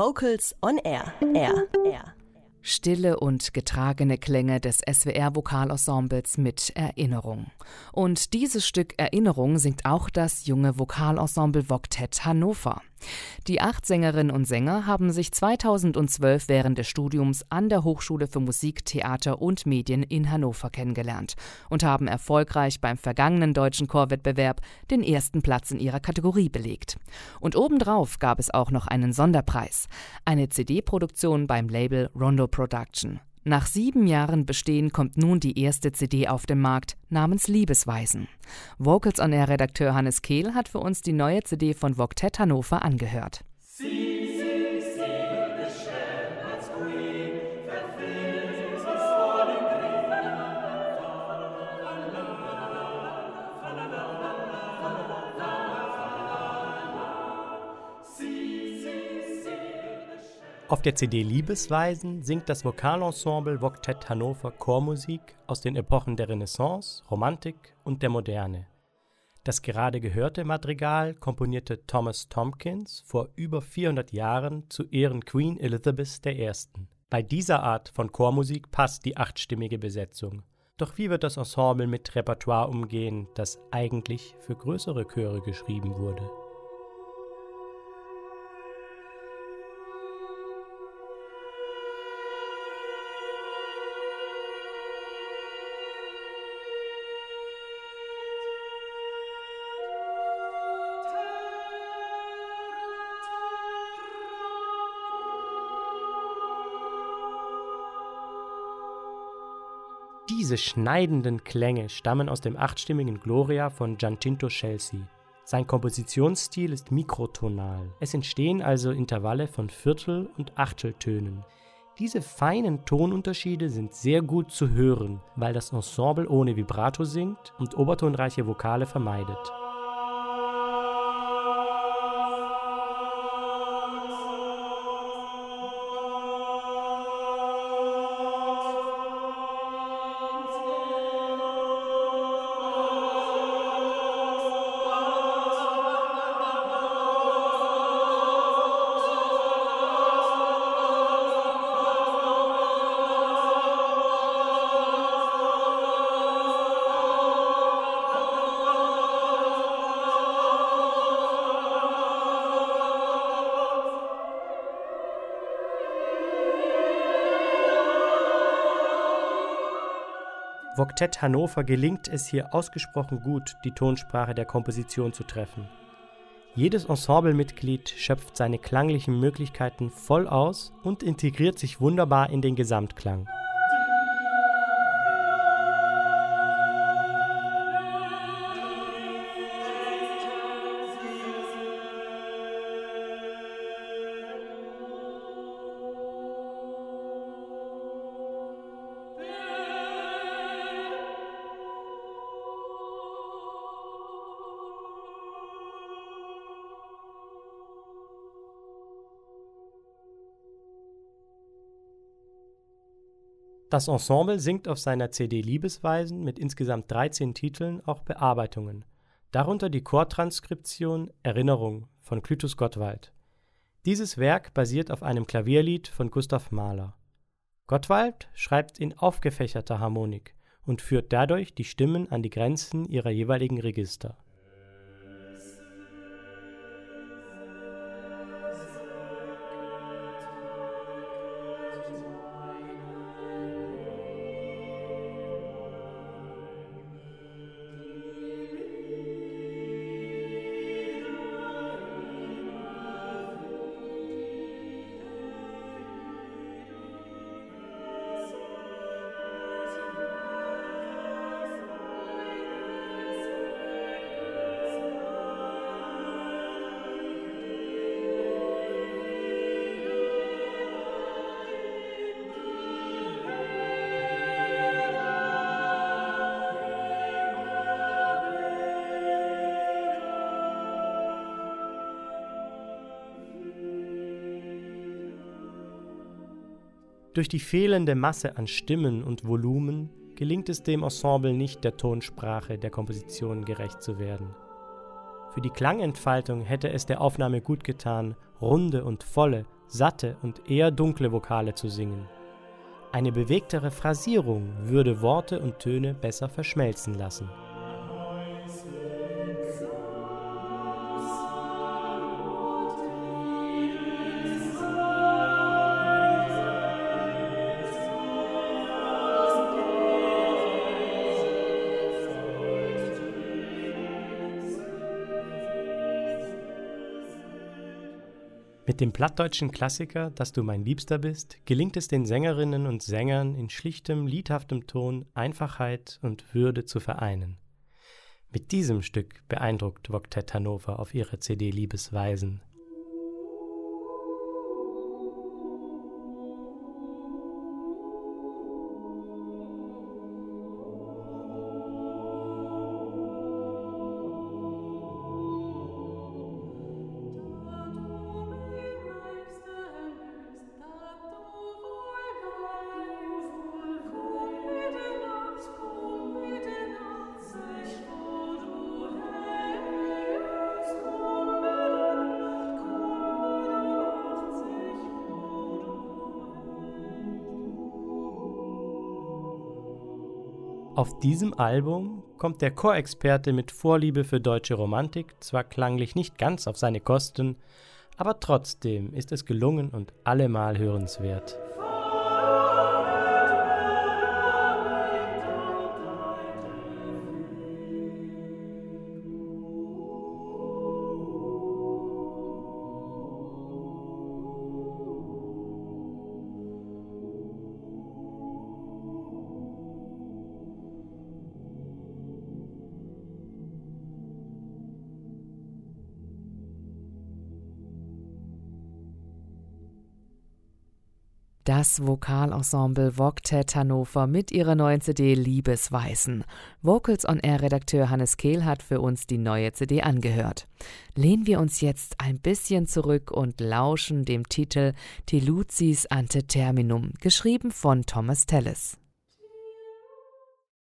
Vocals on Air. Air. Air. Stille und getragene Klänge des SWR-Vokalensembles mit Erinnerung. Und dieses Stück Erinnerung singt auch das junge Vokalensemble Voktett Hannover. Die acht Sängerinnen und Sänger haben sich 2012 während des Studiums an der Hochschule für Musik, Theater und Medien in Hannover kennengelernt und haben erfolgreich beim vergangenen deutschen Chorwettbewerb den ersten Platz in ihrer Kategorie belegt. Und obendrauf gab es auch noch einen Sonderpreis, eine CD-Produktion beim Label Rondo Production. Nach sieben Jahren Bestehen kommt nun die erste CD auf den Markt namens Liebesweisen. Vocals on Air Redakteur Hannes Kehl hat für uns die neue CD von Voktet Hannover angehört. Sie Auf der CD Liebesweisen singt das Vokalensemble Voktett Hannover Chormusik aus den Epochen der Renaissance, Romantik und der Moderne. Das gerade gehörte Madrigal komponierte Thomas Tompkins vor über 400 Jahren zu Ehren Queen Elizabeth I. Bei dieser Art von Chormusik passt die achtstimmige Besetzung. Doch wie wird das Ensemble mit Repertoire umgehen, das eigentlich für größere Chöre geschrieben wurde? Diese schneidenden Klänge stammen aus dem achtstimmigen Gloria von Giancinto Chelsea. Sein Kompositionsstil ist mikrotonal. Es entstehen also Intervalle von Viertel- und Achteltönen. Diese feinen Tonunterschiede sind sehr gut zu hören, weil das Ensemble ohne Vibrato singt und obertonreiche Vokale vermeidet. Voktett Hannover gelingt es hier ausgesprochen gut, die Tonsprache der Komposition zu treffen. Jedes Ensemblemitglied schöpft seine klanglichen Möglichkeiten voll aus und integriert sich wunderbar in den Gesamtklang. Das Ensemble singt auf seiner CD Liebesweisen mit insgesamt 13 Titeln auch Bearbeitungen, darunter die Chortranskription Erinnerung von Clytus Gottwald. Dieses Werk basiert auf einem Klavierlied von Gustav Mahler. Gottwald schreibt in aufgefächerter Harmonik und führt dadurch die Stimmen an die Grenzen ihrer jeweiligen Register Durch die fehlende Masse an Stimmen und Volumen gelingt es dem Ensemble nicht, der Tonsprache der Komposition gerecht zu werden. Für die Klangentfaltung hätte es der Aufnahme gut getan, runde und volle, satte und eher dunkle Vokale zu singen. Eine bewegtere Phrasierung würde Worte und Töne besser verschmelzen lassen. Mit dem plattdeutschen Klassiker Dass du mein Liebster bist gelingt es den Sängerinnen und Sängern in schlichtem, liedhaftem Ton Einfachheit und Würde zu vereinen. Mit diesem Stück beeindruckt Voktet Hannover auf ihrer CD Liebesweisen Auf diesem Album kommt der Chorexperte mit Vorliebe für deutsche Romantik zwar klanglich nicht ganz auf seine Kosten, aber trotzdem ist es gelungen und allemal hörenswert. Das Vokalensemble Voktet Hannover mit ihrer neuen CD Liebesweisen. Vocals on Air Redakteur Hannes Kehl hat für uns die neue CD angehört. Lehnen wir uns jetzt ein bisschen zurück und lauschen dem Titel Teluzis Ante Terminum, geschrieben von Thomas Telles.